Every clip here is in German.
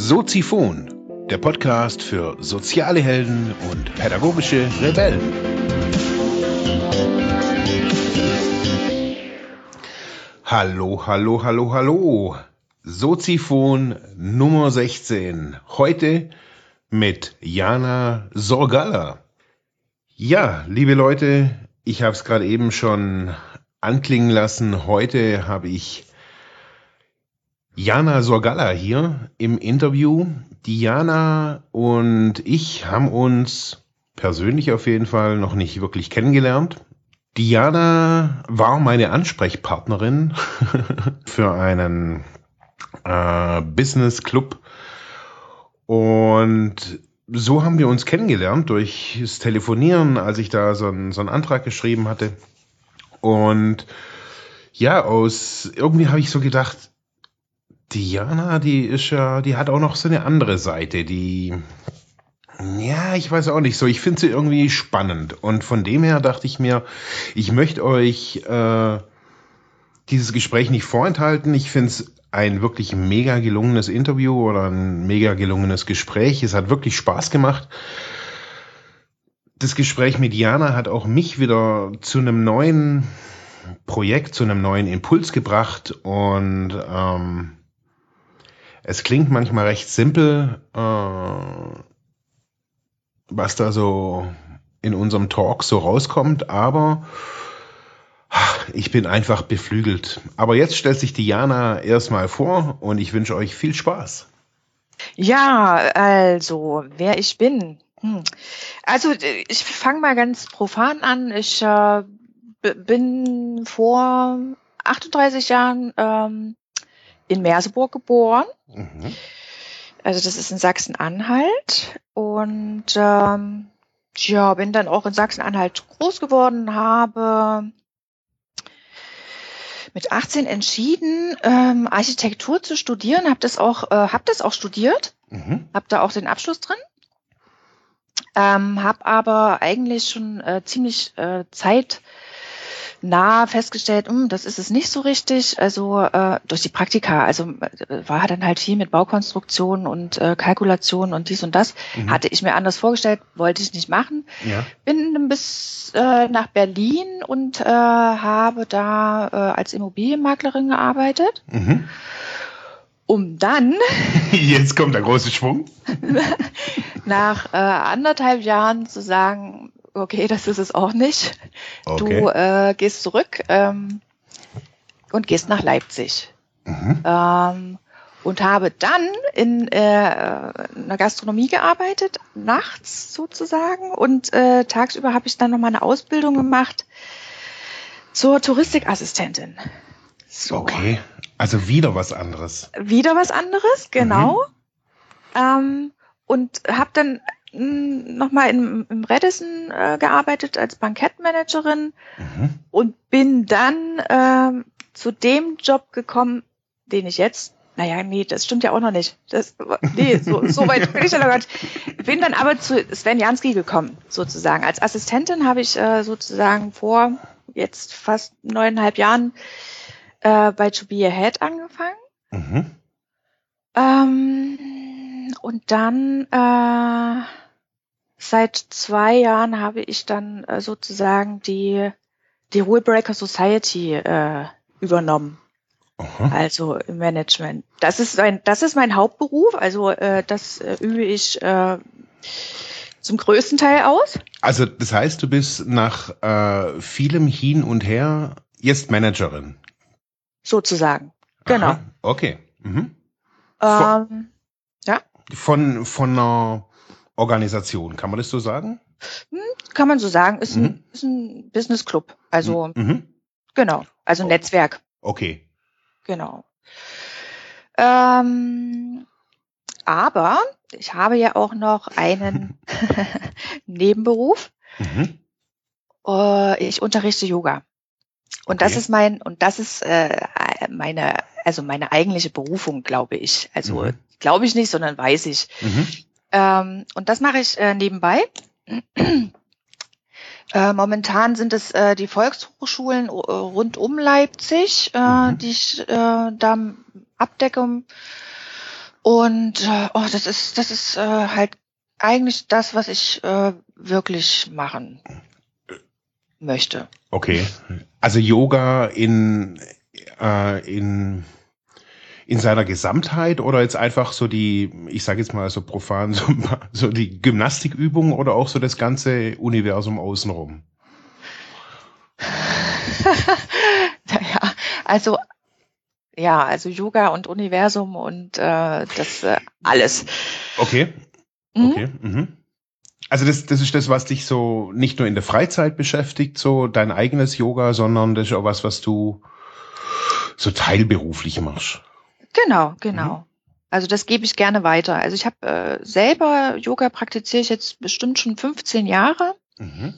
Soziphon, der Podcast für soziale Helden und pädagogische Rebellen. Hallo, hallo, hallo, hallo. Soziphon Nummer 16. Heute mit Jana Sorgalla. Ja, liebe Leute, ich habe es gerade eben schon anklingen lassen. Heute habe ich Jana Sorgalla hier im Interview. Diana und ich haben uns persönlich auf jeden Fall noch nicht wirklich kennengelernt. Diana war meine Ansprechpartnerin für einen äh, Business Club und so haben wir uns kennengelernt durch das Telefonieren, als ich da so einen, so einen Antrag geschrieben hatte. Und ja, aus irgendwie habe ich so gedacht, Diana, die ist ja, die hat auch noch so eine andere Seite, die, ja, ich weiß auch nicht so, ich finde sie irgendwie spannend. Und von dem her dachte ich mir, ich möchte euch äh, dieses Gespräch nicht vorenthalten. Ich finde es ein wirklich mega gelungenes Interview oder ein mega gelungenes Gespräch. Es hat wirklich Spaß gemacht. Das Gespräch mit Diana hat auch mich wieder zu einem neuen Projekt, zu einem neuen Impuls gebracht und ähm, es klingt manchmal recht simpel, äh, was da so in unserem Talk so rauskommt, aber ich bin einfach beflügelt. Aber jetzt stellt sich Diana erstmal vor und ich wünsche euch viel Spaß. Ja, also, wer ich bin. Hm. Also, ich fange mal ganz profan an. Ich äh, bin vor 38 Jahren ähm, in Merseburg geboren. Mhm. Also das ist in Sachsen-Anhalt. Und ähm, ja, bin dann auch in Sachsen-Anhalt groß geworden, habe mit 18 entschieden, ähm, Architektur zu studieren, habe das auch, äh, hab das auch studiert, mhm. habe da auch den Abschluss drin, ähm, habe aber eigentlich schon äh, ziemlich äh, Zeit nah festgestellt, hm, das ist es nicht so richtig. Also äh, durch die Praktika, also äh, war dann halt viel mit Baukonstruktion und äh, Kalkulation und dies und das. Mhm. Hatte ich mir anders vorgestellt, wollte ich nicht machen. Ja. Bin bis äh, nach Berlin und äh, habe da äh, als Immobilienmaklerin gearbeitet. Mhm. Um dann. Jetzt kommt der große Schwung. nach äh, anderthalb Jahren zu sagen, okay, das ist es auch nicht. Okay. Du äh, gehst zurück ähm, und gehst nach Leipzig. Mhm. Ähm, und habe dann in äh, einer Gastronomie gearbeitet, nachts sozusagen. Und äh, tagsüber habe ich dann noch mal eine Ausbildung gemacht zur Touristikassistentin. So. Okay, also wieder was anderes. Wieder was anderes, genau. Mhm. Ähm, und habe dann nochmal im, im Redison äh, gearbeitet als Bankettmanagerin mhm. und bin dann äh, zu dem Job gekommen, den ich jetzt, naja, nee, das stimmt ja auch noch nicht. Das, nee, so, so weit bin ich ja noch nicht. Bin dann aber zu Sven Jansky gekommen, sozusagen. Als Assistentin habe ich äh, sozusagen vor jetzt fast neuneinhalb Jahren äh, bei To Be Ahead angefangen. Mhm. Ähm, und dann äh, seit zwei Jahren habe ich dann äh, sozusagen die die Rulebreaker Society äh, übernommen. Aha. Also im Management. Das ist ein, das ist mein Hauptberuf. Also äh, das äh, übe ich äh, zum größten Teil aus. Also das heißt, du bist nach äh, vielem Hin und Her jetzt Managerin. Sozusagen. Genau. Aha. Okay. Mhm. Ähm, von, von einer Organisation, kann man das so sagen? Hm, kann man so sagen. Ist, mhm. ein, ist ein Business Club. Also, mhm. mhm. genau. Also ein oh. Netzwerk. Okay. Genau. Ähm, aber ich habe ja auch noch einen Nebenberuf. Mhm. Äh, ich unterrichte Yoga. Und okay. das ist mein, und das ist äh, meine, also meine eigentliche Berufung, glaube ich. Also mhm. glaube ich nicht, sondern weiß ich. Mhm. Ähm, und das mache ich äh, nebenbei. Äh, momentan sind es äh, die Volkshochschulen äh, rund um Leipzig, äh, mhm. die ich äh, da abdecke Und äh, oh, das ist, das ist äh, halt eigentlich das, was ich äh, wirklich machen möchte. Okay. Also Yoga in, äh, in, in seiner Gesamtheit oder jetzt einfach so die, ich sage jetzt mal so profan, so, so die Gymnastikübung oder auch so das ganze Universum außenrum? naja, also ja, also Yoga und Universum und äh, das äh, alles. Okay. Mhm. Okay. Mhm. Also das, das ist das, was dich so nicht nur in der Freizeit beschäftigt, so dein eigenes Yoga, sondern das ist auch was, was du so teilberuflich machst. Genau, genau. Mhm. Also das gebe ich gerne weiter. Also ich habe äh, selber Yoga praktiziere ich jetzt bestimmt schon 15 Jahre. Mhm.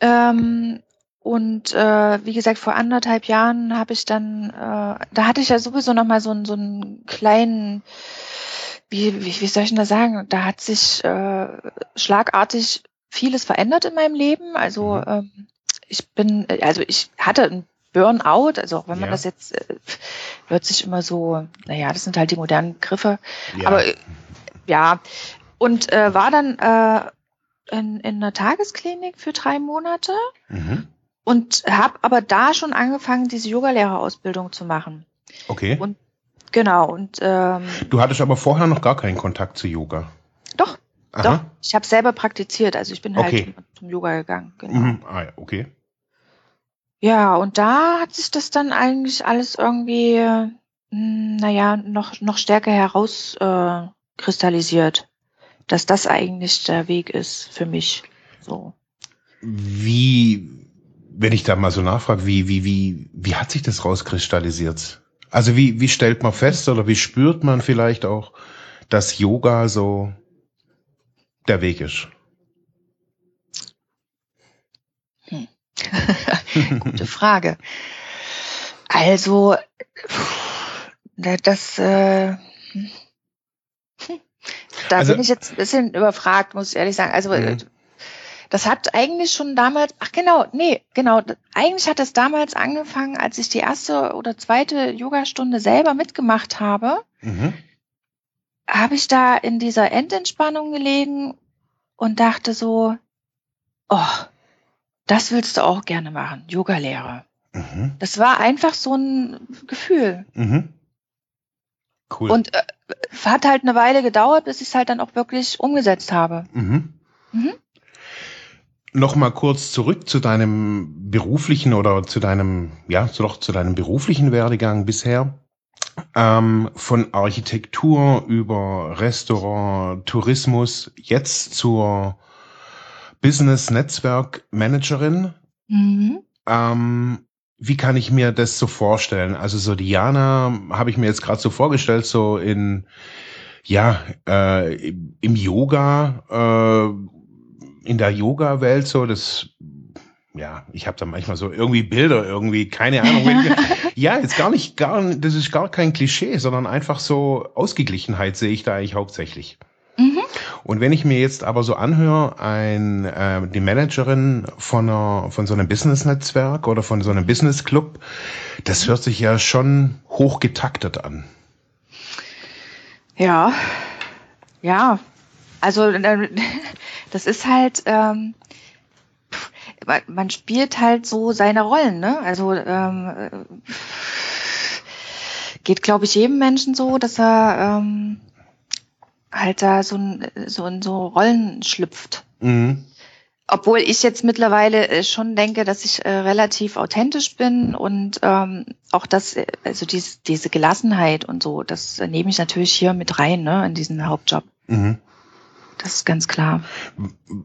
Ähm, und äh, wie gesagt, vor anderthalb Jahren habe ich dann, äh, da hatte ich ja sowieso noch mal so, einen so einen kleinen, wie, wie, wie soll ich denn das sagen? Da hat sich äh, schlagartig vieles verändert in meinem Leben. Also mhm. ähm, ich bin, also ich hatte ein Burnout, also auch wenn man ja. das jetzt äh, hört sich immer so, naja, das sind halt die modernen Begriffe. Ja. Aber äh, ja, und äh, war dann äh, in, in einer Tagesklinik für drei Monate. Mhm und habe aber da schon angefangen, diese Yogalehrerausbildung zu machen. Okay. Und genau und ähm, du hattest aber vorher noch gar keinen Kontakt zu Yoga. Doch, Aha. doch. Ich habe selber praktiziert, also ich bin halt okay. zum Yoga gegangen. Genau. Mhm. Ah, ja, okay. Ja, und da hat sich das dann eigentlich alles irgendwie, mh, hm, naja, noch noch stärker herauskristallisiert, äh, dass das eigentlich der Weg ist für mich. So. Wie wenn ich da mal so nachfrage, wie, wie, wie, wie hat sich das rauskristallisiert? Also wie, wie stellt man fest oder wie spürt man vielleicht auch, dass Yoga so der Weg ist? Hm. Gute Frage. Also, das, äh, hm. da also, bin ich jetzt ein bisschen überfragt, muss ich ehrlich sagen. Also, mhm. Das hat eigentlich schon damals, ach genau, nee, genau, eigentlich hat es damals angefangen, als ich die erste oder zweite Yogastunde selber mitgemacht habe. Mhm. Habe ich da in dieser Endentspannung gelegen und dachte so, oh, das willst du auch gerne machen, Yogalehrer. Mhm. Das war einfach so ein Gefühl. Mhm. Cool. Und äh, hat halt eine Weile gedauert, bis ich es halt dann auch wirklich umgesetzt habe. Mhm. Mhm noch mal kurz zurück zu deinem beruflichen oder zu deinem, ja, so doch zu deinem beruflichen Werdegang bisher. Ähm, von Architektur über Restaurant, Tourismus, jetzt zur Business Netzwerk Managerin. Mhm. Ähm, wie kann ich mir das so vorstellen? Also so Diana habe ich mir jetzt gerade so vorgestellt, so in ja äh, im Yoga äh, in der Yoga-Welt so, das ja, ich habe da manchmal so irgendwie Bilder, irgendwie, keine Ahnung. ja, jetzt gar nicht, gar, das ist gar kein Klischee, sondern einfach so Ausgeglichenheit sehe ich da eigentlich hauptsächlich. Mhm. Und wenn ich mir jetzt aber so anhöre, ein, äh, die Managerin von, einer, von so einem Business-Netzwerk oder von so einem Business-Club, das hört sich ja schon hochgetaktet an. Ja, ja, also das ist halt, ähm, man spielt halt so seine Rollen, ne? Also ähm, geht, glaube ich, jedem Menschen so, dass er ähm, halt da so, ein, so in so Rollen schlüpft. Mhm. Obwohl ich jetzt mittlerweile äh, schon denke, dass ich äh, relativ authentisch bin und ähm, auch das, äh, also diese, diese Gelassenheit und so, das nehme ich natürlich hier mit rein, ne, in diesen Hauptjob. Mhm. Das ist ganz klar.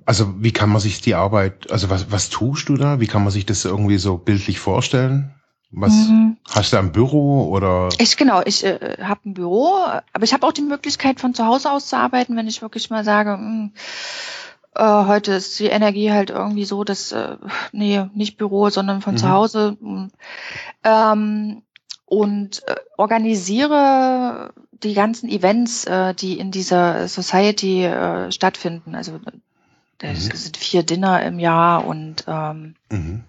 Also wie kann man sich die Arbeit, also was, was tust du da? Wie kann man sich das irgendwie so bildlich vorstellen? Was mhm. hast du ein Büro oder? Ich genau, ich äh, habe ein Büro, aber ich habe auch die Möglichkeit von zu Hause aus zu arbeiten, wenn ich wirklich mal sage, mh, hm, äh, heute ist die Energie halt irgendwie so, dass äh, nee, nicht Büro, sondern von mhm. zu Hause. Ähm, und äh, organisiere die ganzen Events, äh, die in dieser Society äh, stattfinden. Also das mhm. sind vier Dinner im Jahr und ähm, mhm.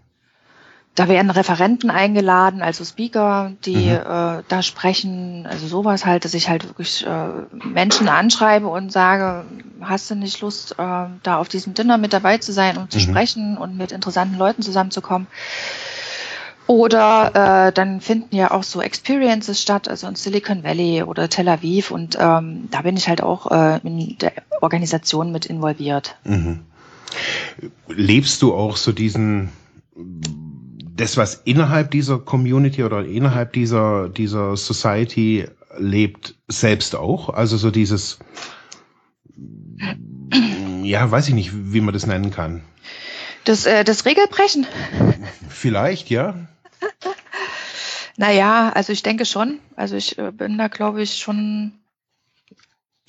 da werden Referenten eingeladen, also Speaker, die mhm. äh, da sprechen, also sowas halt, dass ich halt wirklich äh, Menschen anschreibe und sage, hast du nicht Lust, äh, da auf diesem Dinner mit dabei zu sein und zu mhm. sprechen und mit interessanten Leuten zusammenzukommen? Oder äh, dann finden ja auch so Experiences statt, also in Silicon Valley oder Tel Aviv und ähm, da bin ich halt auch äh, in der Organisation mit involviert. Mhm. Lebst du auch so diesen das, was innerhalb dieser Community oder innerhalb dieser, dieser Society lebt, selbst auch? Also so dieses, ja, weiß ich nicht, wie man das nennen kann. Das, äh, das Regelbrechen? Vielleicht, ja. Naja, also ich denke schon. Also ich äh, bin da, glaube ich, schon,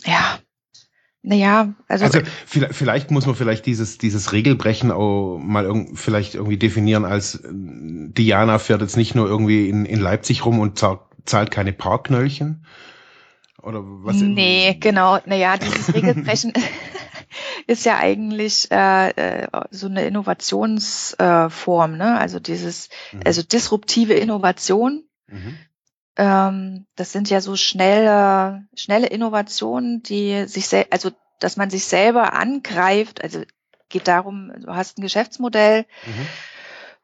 ja, naja, also, also vielleicht, vielleicht muss man vielleicht dieses, dieses Regelbrechen auch mal irg vielleicht irgendwie definieren als äh, Diana fährt jetzt nicht nur irgendwie in, in Leipzig rum und zahlt, keine Parkknöllchen. Oder was? Nee, genau. Naja, dieses Regelbrechen ist ja eigentlich äh, äh, so eine Innovationsform, äh, ne? Also dieses, mhm. also disruptive Innovation. Mhm. Ähm, das sind ja so schnelle, schnelle Innovationen, die sich, also dass man sich selber angreift. Also geht darum, du hast ein Geschäftsmodell mhm.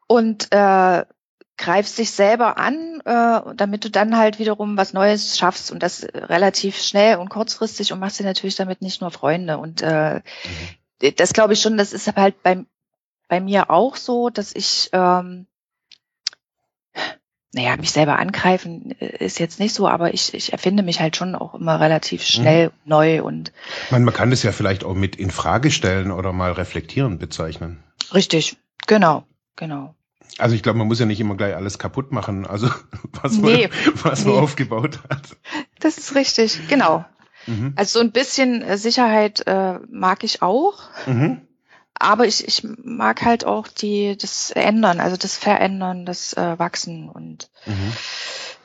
und äh, greifst dich selber an, äh, damit du dann halt wiederum was Neues schaffst und das relativ schnell und kurzfristig und machst dir natürlich damit nicht nur Freunde. Und äh, mhm. das glaube ich schon, das ist halt bei, bei mir auch so, dass ich ähm, naja, mich selber angreifen äh, ist jetzt nicht so, aber ich, ich erfinde mich halt schon auch immer relativ mhm. schnell mhm. neu und. Man, man kann das ja vielleicht auch mit in Frage stellen oder mal reflektieren bezeichnen. Richtig, genau, genau. Also ich glaube, man muss ja nicht immer gleich alles kaputt machen, also was, nee, man, was nee. man aufgebaut hat. Das ist richtig, genau. Mhm. Also so ein bisschen äh, Sicherheit äh, mag ich auch. Mhm. Aber ich, ich mag halt auch die, das Ändern, also das Verändern, das äh, Wachsen und mhm.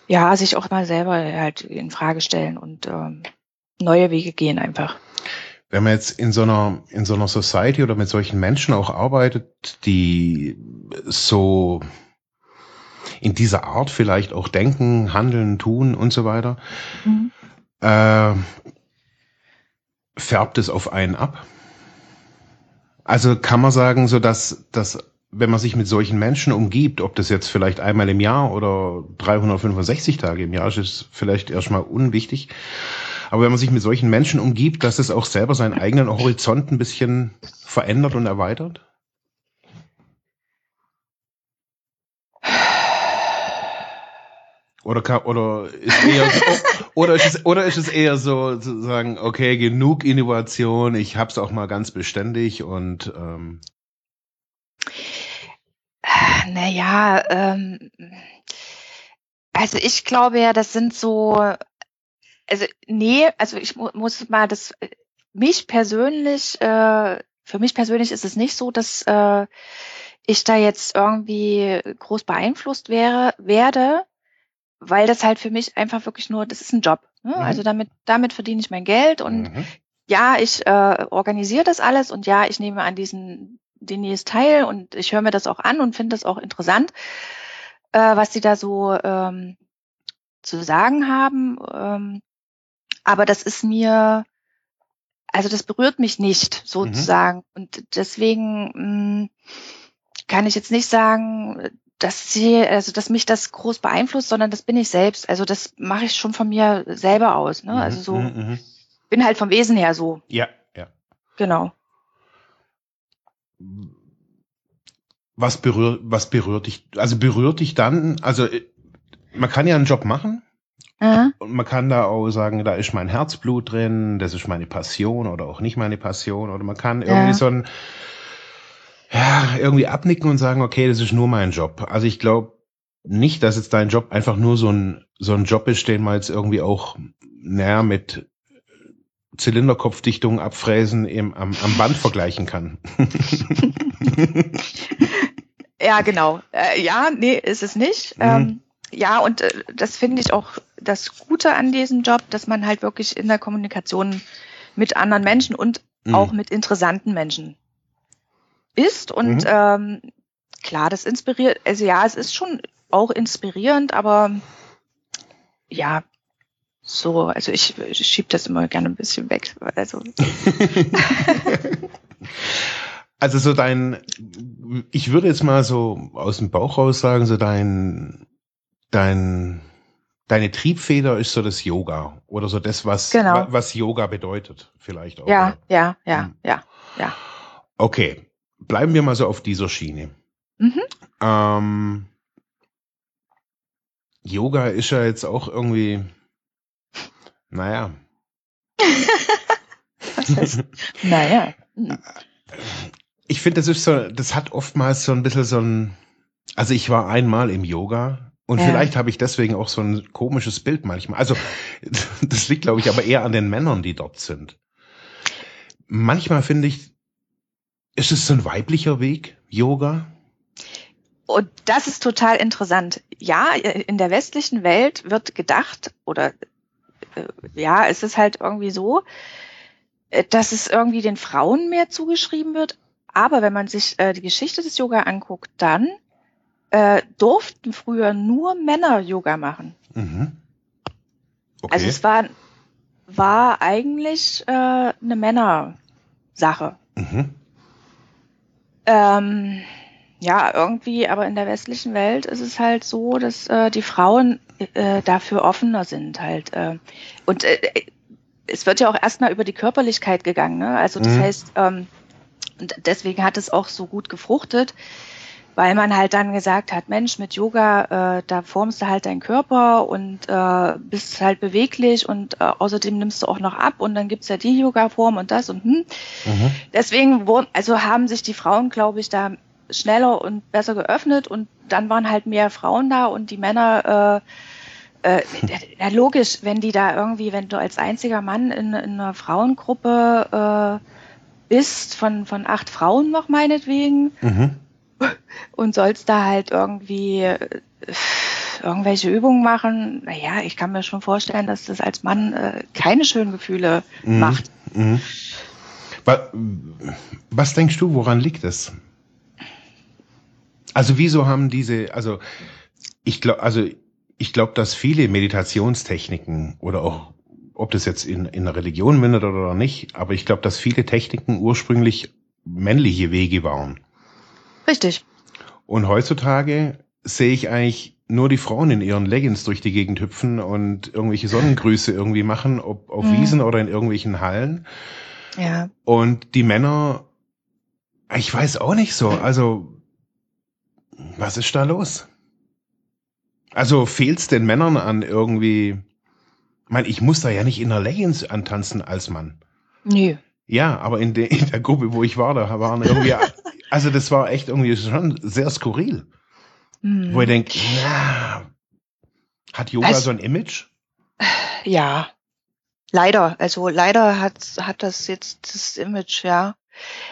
ja, sich auch mal selber halt in Frage stellen und ähm, neue Wege gehen einfach. Wenn man jetzt in so einer, in so einer Society oder mit solchen Menschen auch arbeitet, die so in dieser Art vielleicht auch denken, handeln, tun und so weiter, mhm. äh, färbt es auf einen ab? Also kann man sagen, so dass, dass wenn man sich mit solchen Menschen umgibt, ob das jetzt vielleicht einmal im Jahr oder 365 Tage im Jahr ist, ist vielleicht erstmal unwichtig. Aber wenn man sich mit solchen Menschen umgibt, dass es auch selber seinen eigenen Horizont ein bisschen verändert und erweitert? Oder, kann, oder, ist eher so, oder, ist es, oder ist es eher so zu sagen, okay, genug Innovation, ich hab's auch mal ganz beständig und ähm. Naja, ähm, also ich glaube ja, das sind so, also nee, also ich mu muss mal das, mich persönlich, äh, für mich persönlich ist es nicht so, dass äh, ich da jetzt irgendwie groß beeinflusst wäre, werde weil das halt für mich einfach wirklich nur, das ist ein Job. Ne? Mhm. Also damit, damit verdiene ich mein Geld und mhm. ja, ich äh, organisiere das alles und ja, ich nehme an diesen Denise teil und ich höre mir das auch an und finde das auch interessant, äh, was sie da so ähm, zu sagen haben. Ähm, aber das ist mir, also das berührt mich nicht mhm. sozusagen. Mhm. Und deswegen mh, hm, kann ich jetzt nicht sagen, dass sie, also dass mich das groß beeinflusst, sondern das bin ich selbst. Also das mache ich schon von mir selber aus. Ne? Also so mhm, mhm, bin halt vom Wesen her so. Ja, ja. Genau. Was berührt, was berührt dich? Also berührt dich dann, also äh, man kann ja einen Job machen. Mhm. Und man kann da auch sagen, da ist mein Herzblut drin, das ist meine Passion oder auch nicht meine Passion. Oder man kann irgendwie ja. so ein, ja, irgendwie abnicken und sagen, okay, das ist nur mein Job. Also ich glaube nicht, dass jetzt dein Job einfach nur so ein, so ein Job ist, den man jetzt irgendwie auch, naja, mit Zylinderkopfdichtung abfräsen im, am, am Band vergleichen kann. ja, genau. Äh, ja, nee, ist es nicht. Mhm. Ähm, ja, und äh, das finde ich auch das Gute an diesem Job, dass man halt wirklich in der Kommunikation mit anderen Menschen und mhm. auch mit interessanten Menschen ist und mhm. ähm, klar, das inspiriert, also ja, es ist schon auch inspirierend, aber ja, so, also ich, ich schiebe das immer gerne ein bisschen weg. Also. also so dein, ich würde jetzt mal so aus dem Bauch raus sagen, so dein, dein, deine Triebfeder ist so das Yoga oder so das, was, genau. was Yoga bedeutet, vielleicht auch. Ja, ja, ja, hm. ja, ja. Okay, bleiben wir mal so auf dieser Schiene. Mhm. Ähm, Yoga ist ja jetzt auch irgendwie, naja. Was heißt, naja. Hm. Ich finde, das ist so, das hat oftmals so ein bisschen so ein, also ich war einmal im Yoga und ja. vielleicht habe ich deswegen auch so ein komisches Bild manchmal. Also das liegt, glaube ich, aber eher an den Männern, die dort sind. Manchmal finde ich, ist es so ein weiblicher Weg, Yoga? Und das ist total interessant. Ja, in der westlichen Welt wird gedacht, oder äh, ja, es ist halt irgendwie so, äh, dass es irgendwie den Frauen mehr zugeschrieben wird. Aber wenn man sich äh, die Geschichte des Yoga anguckt, dann äh, durften früher nur Männer Yoga machen. Mhm. Okay. Also es war, war eigentlich äh, eine Männersache. Mhm. Ähm, ja, irgendwie, aber in der westlichen Welt ist es halt so, dass äh, die Frauen äh, dafür offener sind halt. Äh, und äh, es wird ja auch erstmal über die Körperlichkeit gegangen. Ne? Also das mhm. heißt, ähm, deswegen hat es auch so gut gefruchtet, weil man halt dann gesagt hat, Mensch, mit Yoga, äh, da formst du halt deinen Körper und äh, bist halt beweglich und äh, außerdem nimmst du auch noch ab und dann gibt's ja die Yoga-Form und das und hm. Mhm. Deswegen wurden, also haben sich die Frauen, glaube ich, da schneller und besser geöffnet und dann waren halt mehr Frauen da und die Männer äh, äh, ja, logisch, wenn die da irgendwie, wenn du als einziger Mann in, in einer Frauengruppe äh, bist, von, von acht Frauen noch meinetwegen, mhm. Und sollst da halt irgendwie irgendwelche Übungen machen, naja, ich kann mir schon vorstellen, dass das als Mann äh, keine schönen Gefühle mhm. macht. Mhm. Was, denkst du, woran liegt es? Also wieso haben diese, also ich glaube, also ich glaube, dass viele Meditationstechniken oder auch, ob das jetzt in, in der Religion mündet oder nicht, aber ich glaube, dass viele Techniken ursprünglich männliche Wege waren. Richtig. Und heutzutage sehe ich eigentlich nur die Frauen in ihren Leggings durch die Gegend hüpfen und irgendwelche Sonnengrüße irgendwie machen, ob auf mhm. Wiesen oder in irgendwelchen Hallen. Ja. Und die Männer, ich weiß auch nicht so. Also was ist da los? Also fehlt's den Männern an irgendwie, ich meine, ich muss da ja nicht in der Leggings antanzen als Mann. Nö. Ja, aber in, de, in der Gruppe, wo ich war, da waren irgendwie, also das war echt irgendwie schon sehr skurril. Mhm. Wo ich denke, ja, hat Yoga also, so ein Image? Ja, leider. Also leider hat, hat das jetzt das Image, ja.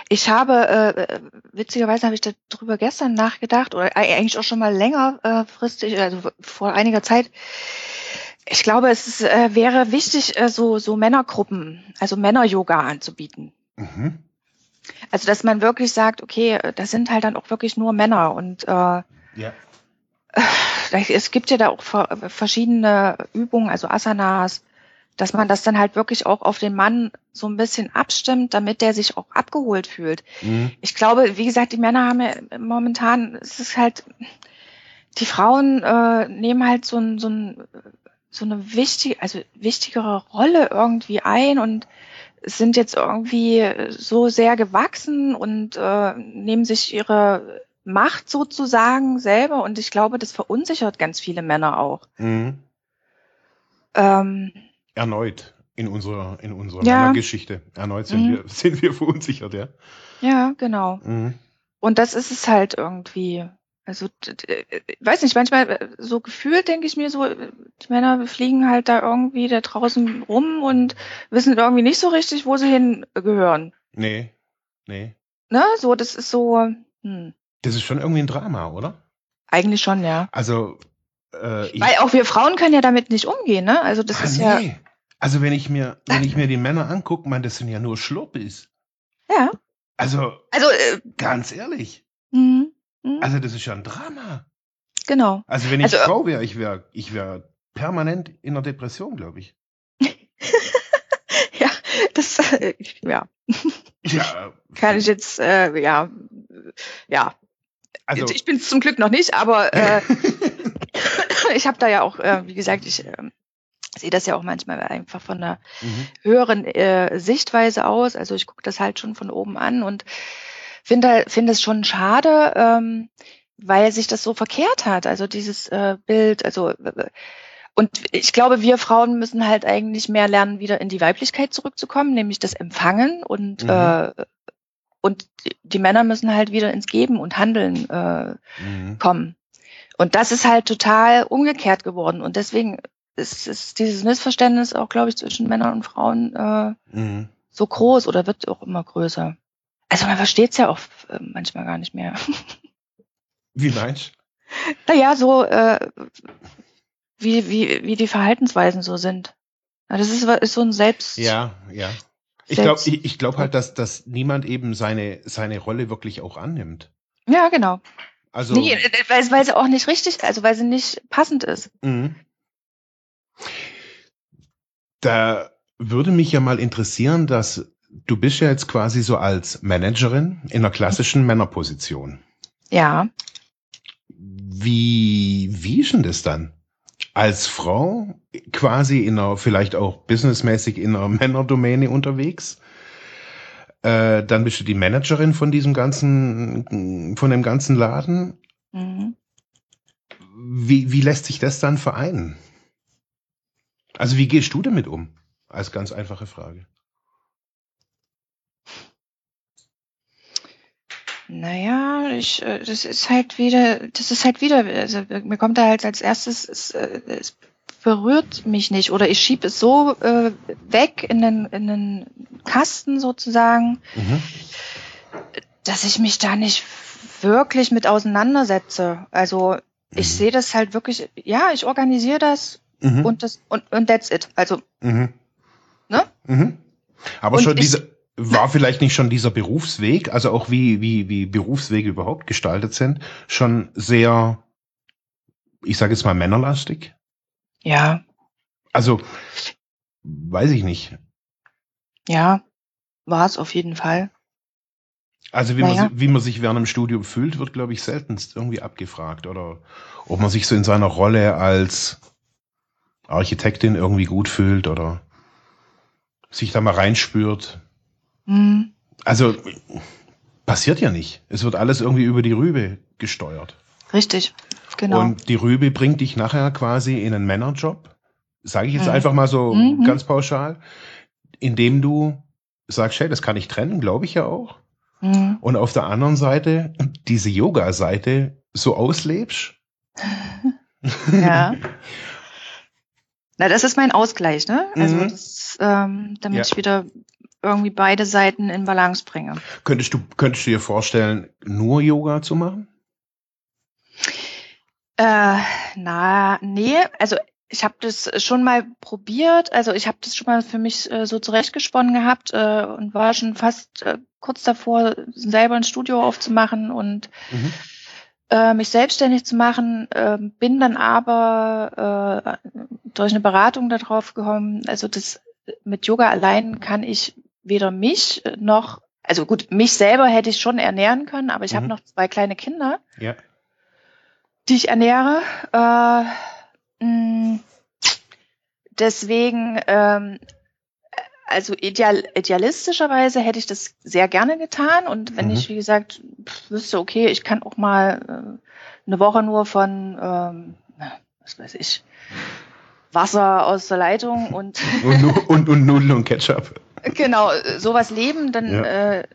Ich habe, äh, witzigerweise habe ich darüber gestern nachgedacht, oder eigentlich auch schon mal länger äh, fristig, also vor einiger Zeit. Ich glaube, es ist, äh, wäre wichtig, äh, so, so Männergruppen, also Männer-Yoga anzubieten. Mhm. Also, dass man wirklich sagt, okay, das sind halt dann auch wirklich nur Männer und äh, ja. es gibt ja da auch verschiedene Übungen, also Asanas, dass man das dann halt wirklich auch auf den Mann so ein bisschen abstimmt, damit der sich auch abgeholt fühlt. Mhm. Ich glaube, wie gesagt, die Männer haben ja momentan, es ist halt, die Frauen äh, nehmen halt so, ein, so, ein, so eine wichtige, also wichtigere Rolle irgendwie ein und sind jetzt irgendwie so sehr gewachsen und äh, nehmen sich ihre Macht sozusagen selber und ich glaube, das verunsichert ganz viele Männer auch. Mhm. Ähm, Erneut in unserer, in unserer ja. Geschichte. Erneut sind, mhm. wir, sind wir verunsichert, ja. Ja, genau. Mhm. Und das ist es halt irgendwie. Also, weiß nicht, manchmal äh, so gefühlt denke ich mir so, die Männer fliegen halt da irgendwie da draußen rum und wissen irgendwie nicht so richtig, wo sie hingehören. Nee, nee. Ne, so, das ist so, hm. Das ist schon irgendwie ein Drama, oder? Eigentlich schon, ja. Also, äh, Weil auch wir Frauen können ja damit nicht umgehen, ne? Also das ah, ist nee. ja. Also wenn ich mir, wenn ich mir die Männer angucke, man, das sind ja nur Schluppis. Ja. Also, also äh, ganz ehrlich. Mhm. Mhm. Also das ist ja ein Drama. Genau. Also wenn ich also, Frau wäre, ich wäre ich wär permanent in einer Depression, glaube ich. ja, das, äh, ja. Ja. Kann ich jetzt, äh, ja, ja. Also, ich bin zum Glück noch nicht, aber äh, ich habe da ja auch, äh, wie gesagt, ich äh, sehe das ja auch manchmal einfach von einer mhm. höheren äh, Sichtweise aus. Also ich gucke das halt schon von oben an und finde finde es schon schade, ähm, weil sich das so verkehrt hat. Also dieses äh, Bild, also und ich glaube, wir Frauen müssen halt eigentlich mehr lernen, wieder in die Weiblichkeit zurückzukommen, nämlich das Empfangen und mhm. äh, und die Männer müssen halt wieder ins Geben und Handeln äh, mhm. kommen. Und das ist halt total umgekehrt geworden. Und deswegen ist, ist dieses Missverständnis auch, glaube ich, zwischen Männern und Frauen äh, mhm. so groß oder wird auch immer größer. Also man versteht es ja auch äh, manchmal gar nicht mehr. Wie meinst du? Naja, so äh, wie, wie, wie die Verhaltensweisen so sind. Das ist, ist so ein Selbst. Ja, ja. Ich glaube ich, ich glaub halt, dass, dass niemand eben seine, seine Rolle wirklich auch annimmt. Ja, genau. Also, nee, weil, weil sie auch nicht richtig, also weil sie nicht passend ist. Mhm. Da würde mich ja mal interessieren, dass du bist ja jetzt quasi so als Managerin in einer klassischen Männerposition. Ja. Wie, wie ist denn das dann? Als Frau quasi in einer, vielleicht auch businessmäßig in einer Männerdomäne unterwegs. Äh, dann bist du die Managerin von diesem ganzen, von dem ganzen Laden. Mhm. Wie, wie lässt sich das dann vereinen? Also wie gehst du damit um? Als ganz einfache Frage. Naja, ich, äh, das ist halt wieder, das ist halt wieder, also mir kommt da halt als erstes, es, äh, es berührt mich nicht oder ich schiebe es so äh, weg in den, in den Kasten sozusagen, mhm. dass ich mich da nicht wirklich mit auseinandersetze. Also ich mhm. sehe das halt wirklich, ja, ich organisiere das Mhm. Und das und, und that's it. Also, mhm. ne? Mhm. Aber und schon diese war vielleicht nicht schon dieser Berufsweg, also auch wie, wie, wie Berufswege überhaupt gestaltet sind, schon sehr, ich sage jetzt mal männerlastig? Ja. Also, weiß ich nicht. Ja, war es auf jeden Fall. Also wie, naja. man, wie man sich während dem Studium fühlt, wird, glaube ich, seltenst irgendwie abgefragt. Oder ob man sich so in seiner Rolle als Architektin irgendwie gut fühlt oder sich da mal reinspürt. Mhm. Also passiert ja nicht. Es wird alles irgendwie über die Rübe gesteuert. Richtig, genau. Und die Rübe bringt dich nachher quasi in einen Männerjob, sage ich jetzt mhm. einfach mal so mhm. ganz pauschal, indem du sagst, hey, das kann ich trennen, glaube ich ja auch. Mhm. Und auf der anderen Seite diese Yoga-Seite so auslebst. ja. Na, das ist mein Ausgleich, ne? Also mhm. das, ähm, damit ja. ich wieder irgendwie beide Seiten in Balance bringe. Könntest du, könntest du dir vorstellen, nur Yoga zu machen? Äh, na, nee, also ich habe das schon mal probiert, also ich habe das schon mal für mich äh, so zurechtgesponnen gehabt äh, und war schon fast äh, kurz davor, selber ein Studio aufzumachen und mhm äh, mich selbstständig zu machen, äh, bin dann aber äh, durch eine Beratung darauf gekommen, also das mit Yoga allein kann ich weder mich noch, also gut, mich selber hätte ich schon ernähren können, aber ich mhm. habe noch zwei kleine Kinder, ja. die ich ernähre. Äh, mh, deswegen ähm, also ideal, idealistischerweise hätte ich das sehr gerne getan. Und wenn mhm. ich, wie gesagt, wüsste, okay, ich kann auch mal äh, eine Woche nur von, ähm, was weiß ich, Wasser aus der Leitung und und, und, und Nudeln und Ketchup. Genau, sowas leben, dann ja. äh,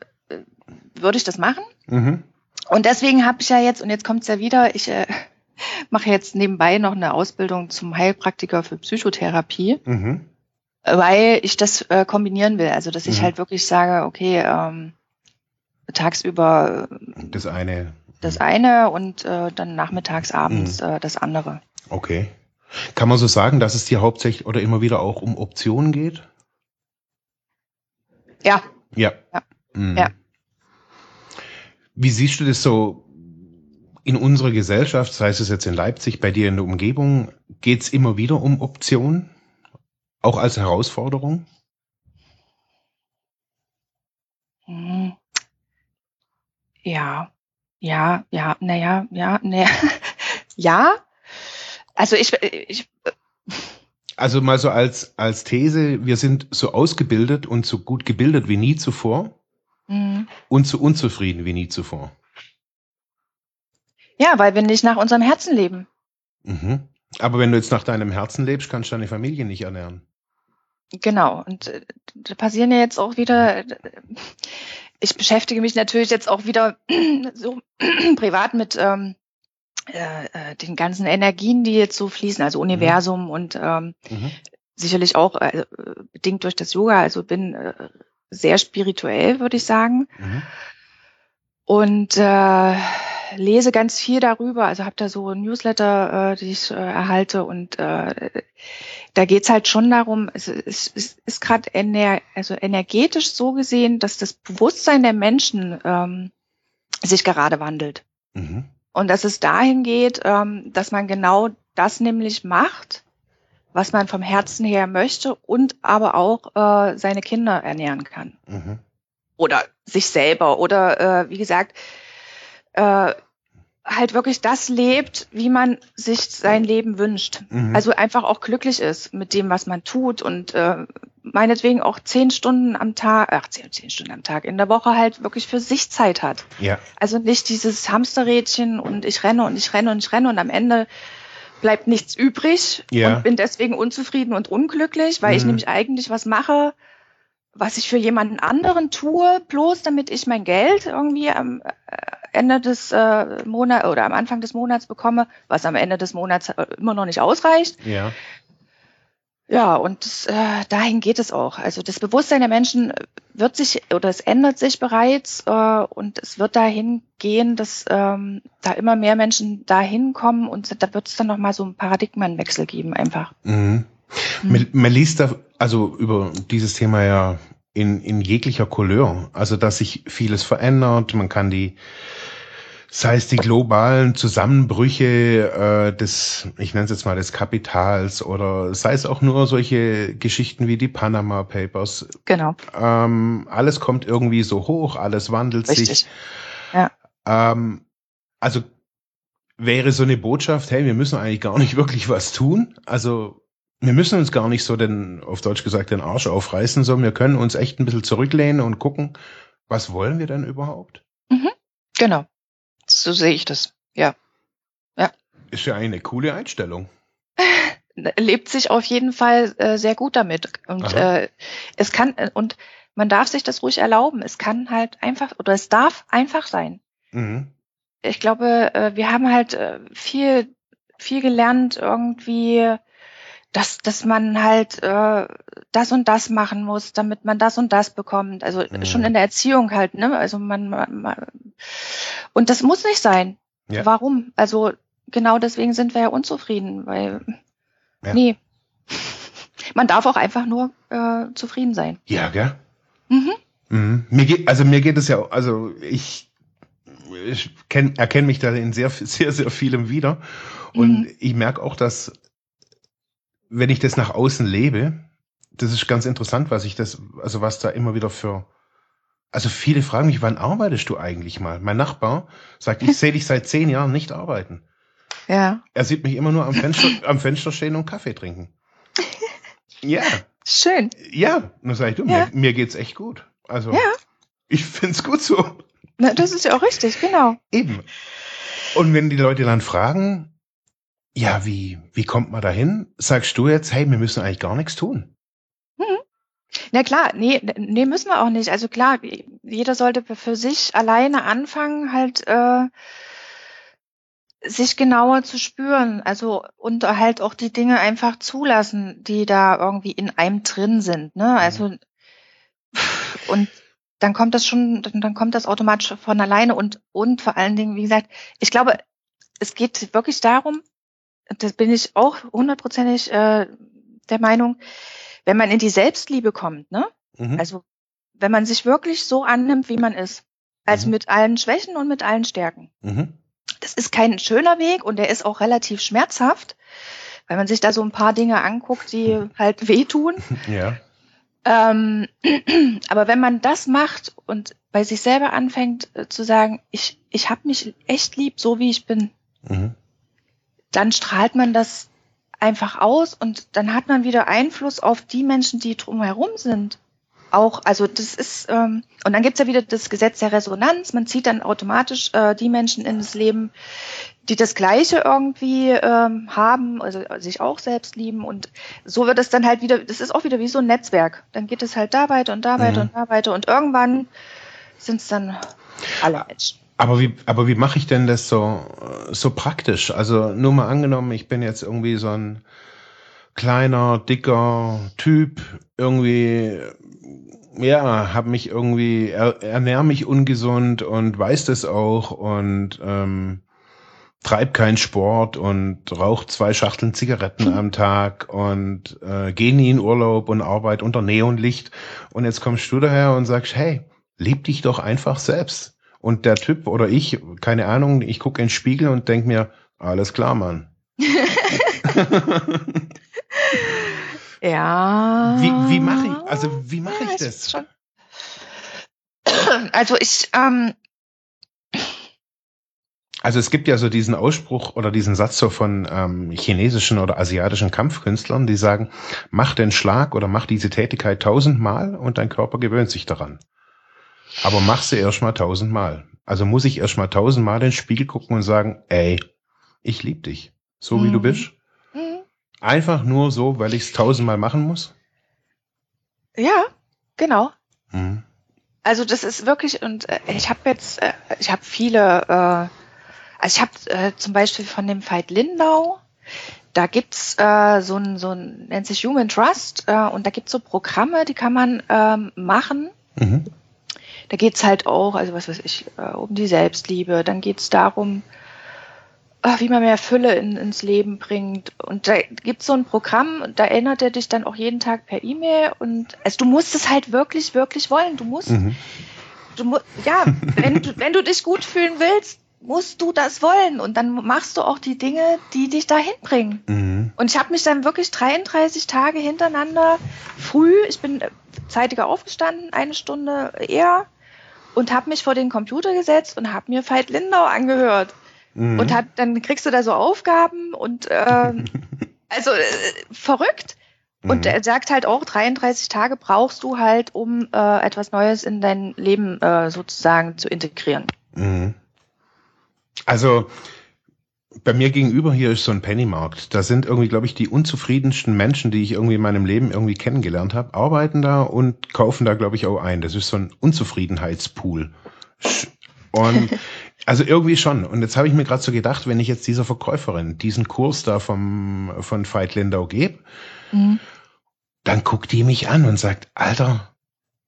würde ich das machen. Mhm. Und deswegen habe ich ja jetzt, und jetzt kommt es ja wieder, ich äh, mache jetzt nebenbei noch eine Ausbildung zum Heilpraktiker für Psychotherapie. Mhm weil ich das äh, kombinieren will. Also dass ich mhm. halt wirklich sage, okay, ähm, tagsüber das eine. Das eine und äh, dann nachmittags, abends mhm. äh, das andere. Okay. Kann man so sagen, dass es dir hauptsächlich oder immer wieder auch um Optionen geht? Ja. Ja. Ja. Mhm. ja. Wie siehst du das so in unserer Gesellschaft, sei es jetzt in Leipzig, bei dir in der Umgebung, geht es immer wieder um Optionen? Auch als Herausforderung? Hm. Ja, ja, ja, naja, ja, naja, ja. Also ich, ich also mal so als, als These, wir sind so ausgebildet und so gut gebildet wie nie zuvor mhm. und so unzufrieden wie nie zuvor. Ja, weil wir nicht nach unserem Herzen leben. Mhm. Aber wenn du jetzt nach deinem Herzen lebst, kannst du deine Familie nicht ernähren. Genau. Und äh, da passieren ja jetzt auch wieder, ich beschäftige mich natürlich jetzt auch wieder so privat mit ähm, äh, äh, den ganzen Energien, die jetzt so fließen, also Universum mhm. und ähm, mhm. sicherlich auch äh, bedingt durch das Yoga, also bin äh, sehr spirituell, würde ich sagen. Mhm. Und äh, lese ganz viel darüber, also habe da so ein Newsletter, äh, die ich äh, erhalte und äh, da geht's halt schon darum, es, es, es ist gerade ener also energetisch so gesehen, dass das Bewusstsein der Menschen ähm, sich gerade wandelt. Mhm. Und dass es dahin geht, ähm, dass man genau das nämlich macht, was man vom Herzen her möchte und aber auch äh, seine Kinder ernähren kann. Mhm. Oder sich selber. Oder äh, wie gesagt, äh, halt wirklich das lebt, wie man sich sein Leben wünscht. Mhm. Also einfach auch glücklich ist mit dem, was man tut und äh, meinetwegen auch zehn Stunden am Tag, ach, zehn, zehn Stunden am Tag in der Woche halt wirklich für sich Zeit hat. Ja. Also nicht dieses Hamsterrädchen und ich renne und ich renne und ich renne und am Ende bleibt nichts übrig ja. und bin deswegen unzufrieden und unglücklich, weil mhm. ich nämlich eigentlich was mache, was ich für jemanden anderen tue, bloß damit ich mein Geld irgendwie am äh, Ende des äh, Monats oder am Anfang des Monats bekomme, was am Ende des Monats äh, immer noch nicht ausreicht. Ja. Ja, und das, äh, dahin geht es auch. Also das Bewusstsein der Menschen wird sich oder es ändert sich bereits äh, und es wird dahin gehen, dass ähm, da immer mehr Menschen dahin kommen und da wird es dann nochmal so einen Paradigmenwechsel geben einfach. Mhm. Mhm. Man liest da also über dieses Thema ja in, in jeglicher Couleur. Also dass sich vieles verändert, man kann die sei es die globalen Zusammenbrüche äh, des, ich nenne es jetzt mal des Kapitals oder sei es auch nur solche Geschichten wie die Panama Papers. Genau. Ähm, alles kommt irgendwie so hoch, alles wandelt Richtig. sich. Ja. Ähm, also wäre so eine Botschaft, hey, wir müssen eigentlich gar nicht wirklich was tun. Also wir müssen uns gar nicht so den, auf Deutsch gesagt, den Arsch aufreißen, sondern wir können uns echt ein bisschen zurücklehnen und gucken, was wollen wir denn überhaupt? Mhm. Genau. So sehe ich das. Ja. Ja. Ist ja eine coole Einstellung. Lebt sich auf jeden Fall äh, sehr gut damit. Und äh, es kann, äh, und man darf sich das ruhig erlauben. Es kann halt einfach, oder es darf einfach sein. Mhm. Ich glaube, äh, wir haben halt äh, viel, viel gelernt, irgendwie, dass, dass man halt äh, das und das machen muss, damit man das und das bekommt. Also mhm. schon in der Erziehung halt, ne? Also man, man, man und das muss nicht sein. Ja. Warum? Also genau deswegen sind wir ja unzufrieden, weil ja. nee. Man darf auch einfach nur äh, zufrieden sein. Ja, gell? Mhm. Mhm. Mir geht, also mir geht es ja, also ich, ich kenn, erkenne mich da in sehr, sehr, sehr vielem wieder. Und mhm. ich merke auch, dass wenn ich das nach außen lebe, das ist ganz interessant, was ich das, also was da immer wieder für, also viele fragen mich, wann arbeitest du eigentlich mal? Mein Nachbar sagt, ich sehe dich seit zehn Jahren nicht arbeiten. Ja. Er sieht mich immer nur am Fenster, am Fenster stehen und Kaffee trinken. Ja. Schön. Ja, nur sag ich du, ja. mir, mir geht's echt gut. Also, ja. ich find's gut so. Na, das ist ja auch richtig, genau. Eben. Und wenn die Leute dann fragen, ja, wie, wie kommt man dahin? Sagst du jetzt, hey, wir müssen eigentlich gar nichts tun? Na klar, nee, nee, müssen wir auch nicht. Also klar, jeder sollte für sich alleine anfangen, halt äh, sich genauer zu spüren. Also und halt auch die Dinge einfach zulassen, die da irgendwie in einem drin sind. Ne? Mhm. Also und dann kommt das schon, dann kommt das automatisch von alleine und und vor allen Dingen, wie gesagt, ich glaube, es geht wirklich darum, das bin ich auch hundertprozentig äh, der Meinung, wenn man in die Selbstliebe kommt, ne? Mhm. Also wenn man sich wirklich so annimmt, wie man ist, also mhm. mit allen Schwächen und mit allen Stärken. Mhm. das ist kein schöner Weg und der ist auch relativ schmerzhaft, weil man sich da so ein paar Dinge anguckt, die halt wehtun. Ja. Ähm, aber wenn man das macht und bei sich selber anfängt äh, zu sagen, ich, ich habe mich echt lieb, so wie ich bin, Mhm. dann strahlt man das einfach aus und dann hat man wieder Einfluss auf die Menschen, die drumherum sind. Auch, also das ist, ähm, und dann gibt's ja wieder das Gesetz der Resonanz. Man zieht dann automatisch äh, die Menschen ins Leben, die das Gleiche irgendwie ähm, haben, also sich auch selbst lieben. Und so wird es dann halt wieder, das ist auch wieder wie so ein Netzwerk. Dann geht es halt da weiter und da weiter Mhm. und da weiter. Und irgendwann sind es dann alle Menschen. Aber wie, aber wie mache ich denn das so, so praktisch? Also nur mal angenommen, ich bin jetzt irgendwie so ein kleiner, dicker Typ, irgendwie, ja, habe mich irgendwie, er, ernähr mich ungesund und weiß das auch und ähm, treib keinen Sport und raucht zwei Schachteln Zigaretten am Tag und äh, geh nie in Urlaub und arbeit unter Neonlicht. Und jetzt kommst du daher und sagst, hey, lieb dich doch einfach selbst. Und der Typ oder ich, keine Ahnung, ich gucke in den Spiegel und denk mir, alles klar, Mann. Ja. Wie, wie mache ich, also wie mache Ja, ich das? schon- Also ich, ähm, Also es gibt ja so diesen Ausspruch oder diesen Satz so von ähm, chinesischen oder asiatischen Kampfkünstlern, die sagen, mach den Schlag oder mach diese Tätigkeit tausendmal und dein Körper gewöhnt sich daran. Aber mach sie erstmal tausendmal. Also muss ich erstmal tausendmal in den Spiegel gucken und sagen, ey, ich lieb dich. So wie du Mhm. bist. hm, Einfach nur so, weil ich es tausendmal machen muss. ja, genau. Mhm. Also das ist wirklich, und äh, ich habe jetzt, äh, ich habe viele, äh, also ich habe äh, zum Beispiel von dem Veit Lindau, da gibt's äh, so ein, so ein, nennt sich Human Trust, äh, und da gibt's so Programme, die kann man ähm, machen. Mhm. Da geht's halt auch, also was weiß ich, äh, um die Selbstliebe. Dann geht's darum, äh, wie man mehr Fülle in, ins Leben bringt. Und da gibt's so ein Programm, da erinnert er dich dann auch jeden Tag per E-Mail. Und also du musst es halt wirklich, wirklich wollen. Du musst, Mhm. du mu ja, wenn du, wenn du dich gut fühlen willst, musst du das wollen. Und dann machst du auch die Dinge, die dich dahin bringen. Mhm. Und ich habe mich dann wirklich 33 Tage hintereinander früh, ich bin zeitiger aufgestanden, eine Stunde eher, und habe mich vor den Computer gesetzt und habe mir Veit Lindau angehört. Mhm. Und hat, dann kriegst du da so Aufgaben und ähm, also äh, verrückt. Und Mhm. er sagt halt auch, 33 Tage brauchst du halt, um äh, etwas Neues in dein Leben äh, sozusagen zu integrieren. Mhm. Also bei mir gegenüber hier ist so ein Pennymarkt. Da sind irgendwie, glaube ich, die unzufriedensten Menschen, die ich irgendwie in meinem Leben irgendwie kennengelernt habe, arbeiten da und kaufen da, glaube ich, auch ein. Das ist so ein Unzufriedenheitspool. Und also irgendwie schon. Und jetzt habe ich mir gerade so gedacht, wenn ich jetzt dieser Verkäuferin diesen Kurs da vom, von Veit Lindau gebe, Mhm. dann guckt die mich an und sagt, Alter,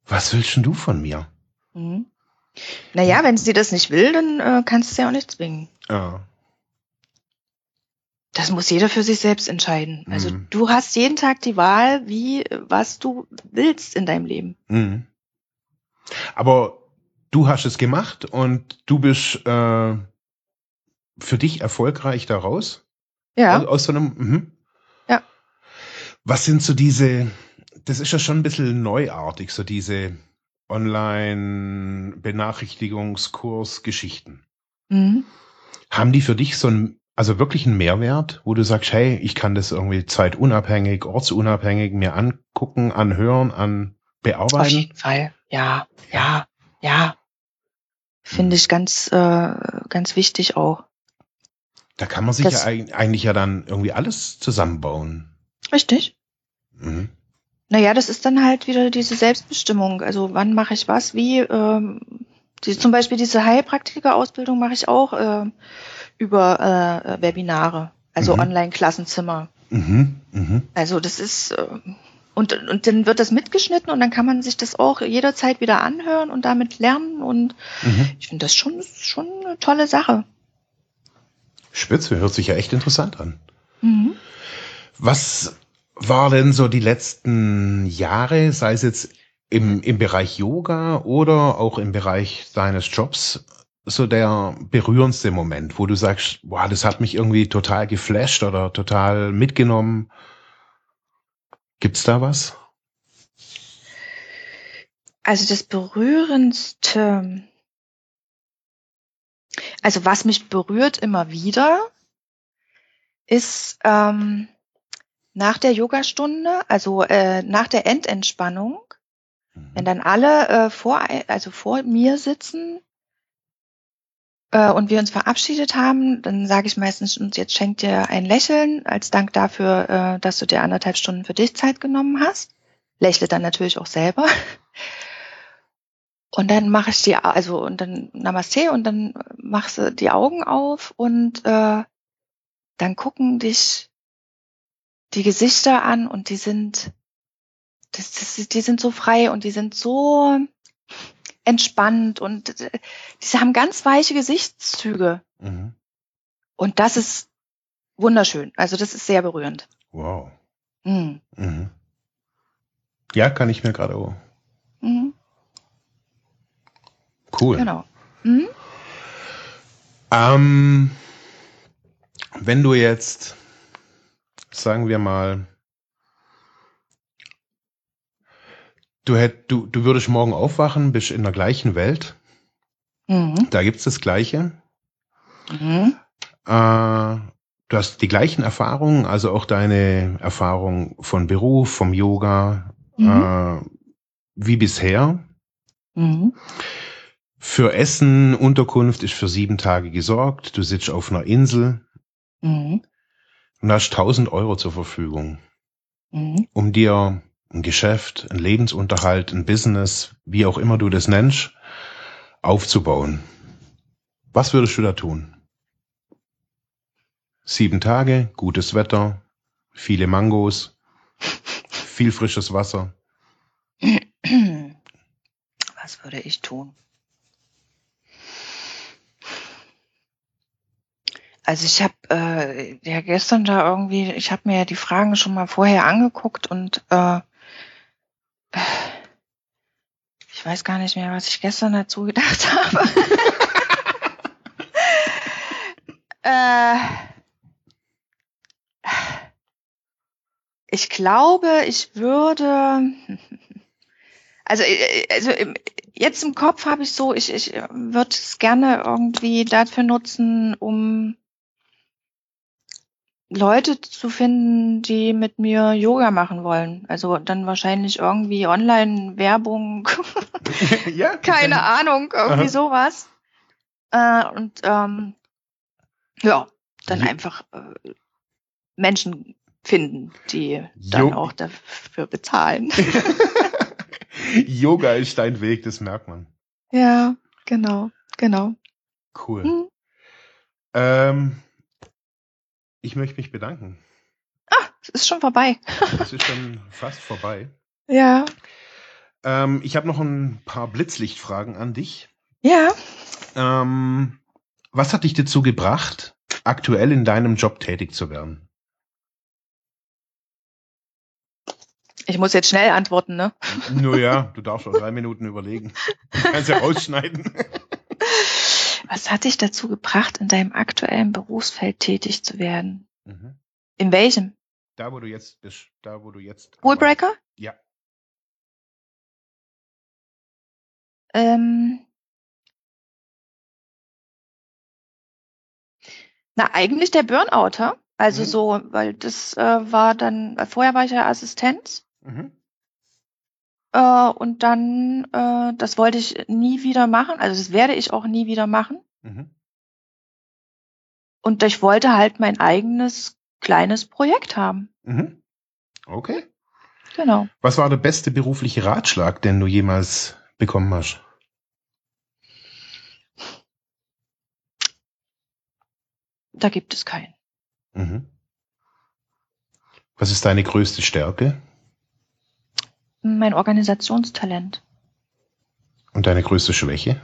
was willst denn du von mir? Mhm. Naja, wenn sie das nicht will, dann äh, kannst du sie auch nicht zwingen. Ja. Das muss jeder für sich selbst entscheiden. Also Mhm. du hast jeden Tag die Wahl, wie, was du willst in deinem Leben. Mhm. Aber du hast es gemacht und du bist äh, für dich erfolgreich daraus? Ja. Aus, aus so einem. Mhm. Ja. Was sind so diese, das ist ja schon ein bisschen neuartig, so diese Online-Benachrichtigungskurs-Geschichten. Mhm. Haben die für dich so einen, also wirklich einen Mehrwert, wo du sagst, hey, ich kann das irgendwie zeitunabhängig, ortsunabhängig mir angucken, anhören, an Auf bearbeiten? jeden Fall. Ja, ja, ja. Finde ich ganz, äh, ganz wichtig auch. Da kann man sich Das- ja eig- eigentlich ja dann irgendwie alles zusammenbauen. Richtig. Mhm. Naja, das ist dann halt wieder diese Selbstbestimmung. Also wann mache ich was, wie. Ähm, die, zum Beispiel diese Heilpraktiker-Ausbildung mache ich auch äh, über äh, Webinare, also Mhm. Online-Klassenzimmer. Mhm. Mhm. Also das ist äh, und, und dann wird das mitgeschnitten und dann kann man sich das auch jederzeit wieder anhören und damit lernen und Mhm. ich finde das schon schon eine tolle Sache. Spitze, hört sich ja echt interessant an. Mhm. Was war denn so die letzten Jahre, sei es jetzt im, im Bereich Yoga oder auch im Bereich deines Jobs, so der berührendste Moment, wo du sagst, boah, das hat mich irgendwie total geflasht oder total mitgenommen? Gibt's da was? Also das berührendste, also was mich berührt immer wieder, ist ähm, nach der Yogastunde, also äh, nach der Endentspannung, mhm. wenn dann alle äh, vor, also vor mir sitzen äh, und wir uns verabschiedet haben, dann sage ich meistens, und jetzt schenkt dir ein Lächeln als Dank dafür, äh, dass du dir anderthalb Stunden für dich Zeit genommen hast. Lächle dann natürlich auch selber. Und dann mache ich die, also und dann Namaste und dann machst du die Augen auf und äh, dann gucken dich die Gesichter an und die sind, das, das, die sind so frei und die sind so entspannt und äh, die haben ganz weiche Gesichtszüge. Mhm. Und das ist wunderschön. Also das ist sehr berührend. Wow. Mhm. Mhm. Ja, kann ich mir gerade auch. Mhm. Cool. Genau. Mhm. Ähm, wenn du jetzt, sagen wir mal, du, hätt, du, du würdest morgen aufwachen, bist in der gleichen Welt. Mhm. Da gibt's das Gleiche. Mhm. Äh, du hast die gleichen Erfahrungen, also auch deine Erfahrung von Beruf, vom Yoga, mhm. äh, wie bisher. Mhm. Für Essen, Unterkunft ist für sieben Tage gesorgt. Du sitzt auf einer Insel mhm. und hast 1000 Euro zur Verfügung, mhm. um dir ein Geschäft, ein Lebensunterhalt, ein Business, wie auch immer du das nennst, aufzubauen. Was würdest du da tun? Sieben Tage, gutes Wetter, viele Mangos, viel frisches Wasser. Was würde ich tun? Also ich habe äh, ja gestern da irgendwie, ich habe mir ja die Fragen schon mal vorher angeguckt und äh, ich weiß gar nicht mehr, was ich gestern dazu gedacht habe. äh, ich glaube, ich würde, also, äh, also jetzt im Kopf habe ich so, ich, ich würde es gerne irgendwie dafür nutzen, um Leute zu finden, die mit mir Yoga machen wollen. Also dann wahrscheinlich irgendwie Online-Werbung. ja. Keine Ahnung, irgendwie Aha. sowas. Äh, und ähm, ja, dann ja. einfach äh, Menschen finden, die dann jo auch dafür bezahlen. Yoga ist dein Weg, das merkt man. Ja, genau, genau. Cool. Hm. Ähm, ich möchte mich bedanken. Ah, es ist schon vorbei. es ist schon fast vorbei. Ja. Ähm, ich habe noch ein paar Blitzlichtfragen an dich. Ja. Ähm, was hat dich dazu gebracht, aktuell in deinem Job tätig zu werden? Ich muss jetzt schnell antworten, ne? Nur ja, du darfst auch drei Minuten überlegen. Du kannst ja rausschneiden. Was hat dich dazu gebracht, in deinem aktuellen Berufsfeld tätig zu werden? Mhm. In welchem? Da, wo du jetzt bist. Da, wo du jetzt. Wallbreaker? Ja. Ähm, na, eigentlich der Burnouter. Also mhm. so, weil das äh, war dann, vorher war ich ja Assistenz. Mhm. Äh, und dann, äh, das wollte ich nie wieder machen. Also das werde ich auch nie wieder machen. Mhm. Und ich wollte halt mein eigenes kleines Projekt haben. Mhm. Okay. Genau. Was war der beste berufliche Ratschlag, den du jemals bekommen hast? Da gibt es keinen. Mhm. Was ist deine größte Stärke? Mein Organisationstalent. Und deine größte Schwäche?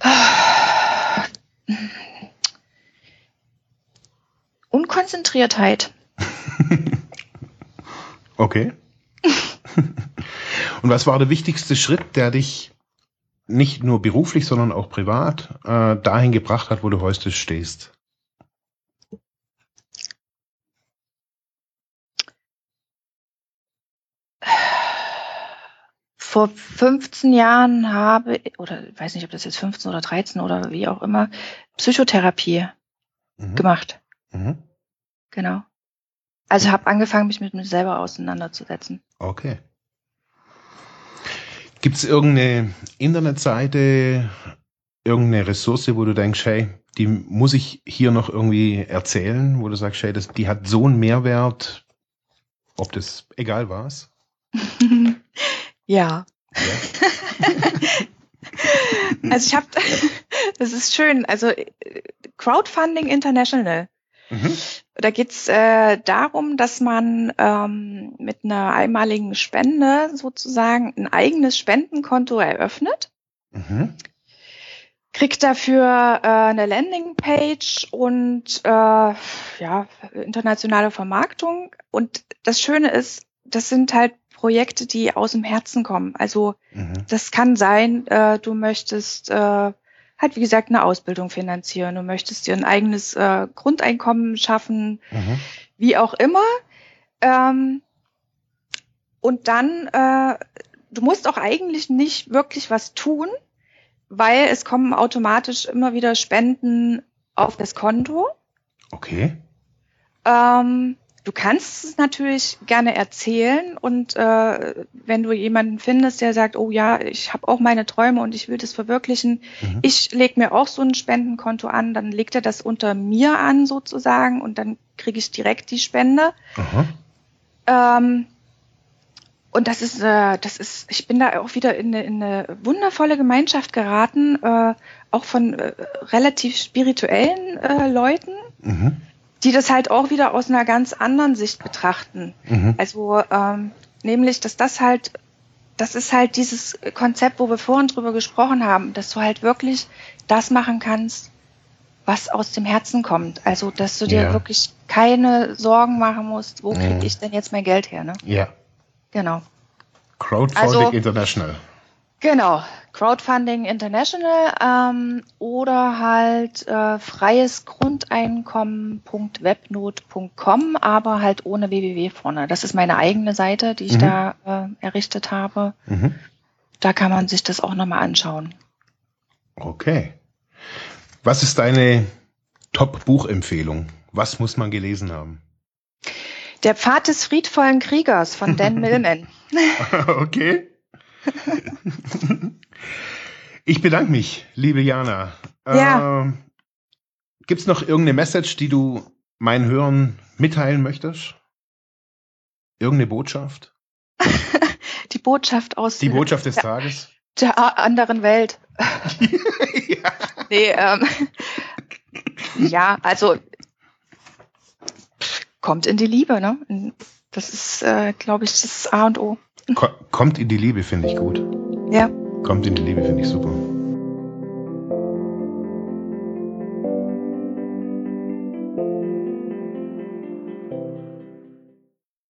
Unkonzentriertheit. okay. Und was war der wichtigste Schritt, der dich nicht nur beruflich, sondern auch privat äh, dahin gebracht hat, wo du heute stehst? Vor 15 Jahren habe, oder ich weiß nicht, ob das jetzt 15 oder 13 oder wie auch immer, Psychotherapie mhm. gemacht. Mhm. Genau. Also habe angefangen, mich mit mir selber auseinanderzusetzen. Okay. Gibt es irgendeine Internetseite, irgendeine Ressource, wo du denkst, hey, die muss ich hier noch irgendwie erzählen, wo du sagst, hey, das, die hat so einen Mehrwert, ob das egal war ja. ja. also ich habe, das ist schön, also Crowdfunding International. Mhm. Da geht's äh, darum, dass man ähm, mit einer einmaligen Spende sozusagen ein eigenes Spendenkonto eröffnet. Mhm. Kriegt dafür äh, eine Landingpage und äh, ja, internationale Vermarktung. Und das Schöne ist, das sind halt Projekte, die aus dem Herzen kommen. Also mhm. das kann sein, äh, du möchtest äh, halt, wie gesagt, eine Ausbildung finanzieren. Du möchtest dir ein eigenes äh, Grundeinkommen schaffen, mhm. wie auch immer. Ähm, und dann, äh, du musst auch eigentlich nicht wirklich was tun, weil es kommen automatisch immer wieder Spenden auf das Konto. Okay. Ähm, Du kannst es natürlich gerne erzählen und äh, wenn du jemanden findest, der sagt, oh ja, ich habe auch meine Träume und ich will das verwirklichen, mhm. ich lege mir auch so ein Spendenkonto an, dann legt er das unter mir an sozusagen und dann kriege ich direkt die Spende. Ähm, und das ist, äh, das ist, ich bin da auch wieder in eine, in eine wundervolle Gemeinschaft geraten, äh, auch von äh, relativ spirituellen äh, Leuten. Mhm die das halt auch wieder aus einer ganz anderen Sicht betrachten. Mhm. Also ähm, nämlich, dass das halt, das ist halt dieses Konzept, wo wir vorhin drüber gesprochen haben, dass du halt wirklich das machen kannst, was aus dem Herzen kommt. Also, dass du dir ja. wirklich keine Sorgen machen musst, wo kriege mhm. ich denn jetzt mein Geld her? Ne? Ja. Genau. Crowdfunding also, International. Genau, Crowdfunding International ähm, oder halt äh, freies Grundeinkommen.webnot.com, aber halt ohne www vorne. Das ist meine eigene Seite, die ich mhm. da äh, errichtet habe. Mhm. Da kann man sich das auch nochmal anschauen. Okay. Was ist deine Top-Buchempfehlung? Was muss man gelesen haben? Der Pfad des friedvollen Kriegers von Dan Millman. okay. ich bedanke mich, liebe Jana. Ja. Äh, Gibt es noch irgendeine Message, die du meinen Hörern mitteilen möchtest? Irgendeine Botschaft? die Botschaft aus die Botschaft des der, Tages der anderen Welt. ja. Nee, ähm, ja, also kommt in die Liebe, ne? Das ist, äh, glaube ich, das A und O. Kommt in die Liebe, finde ich gut. Ja. Kommt in die Liebe, finde ich super.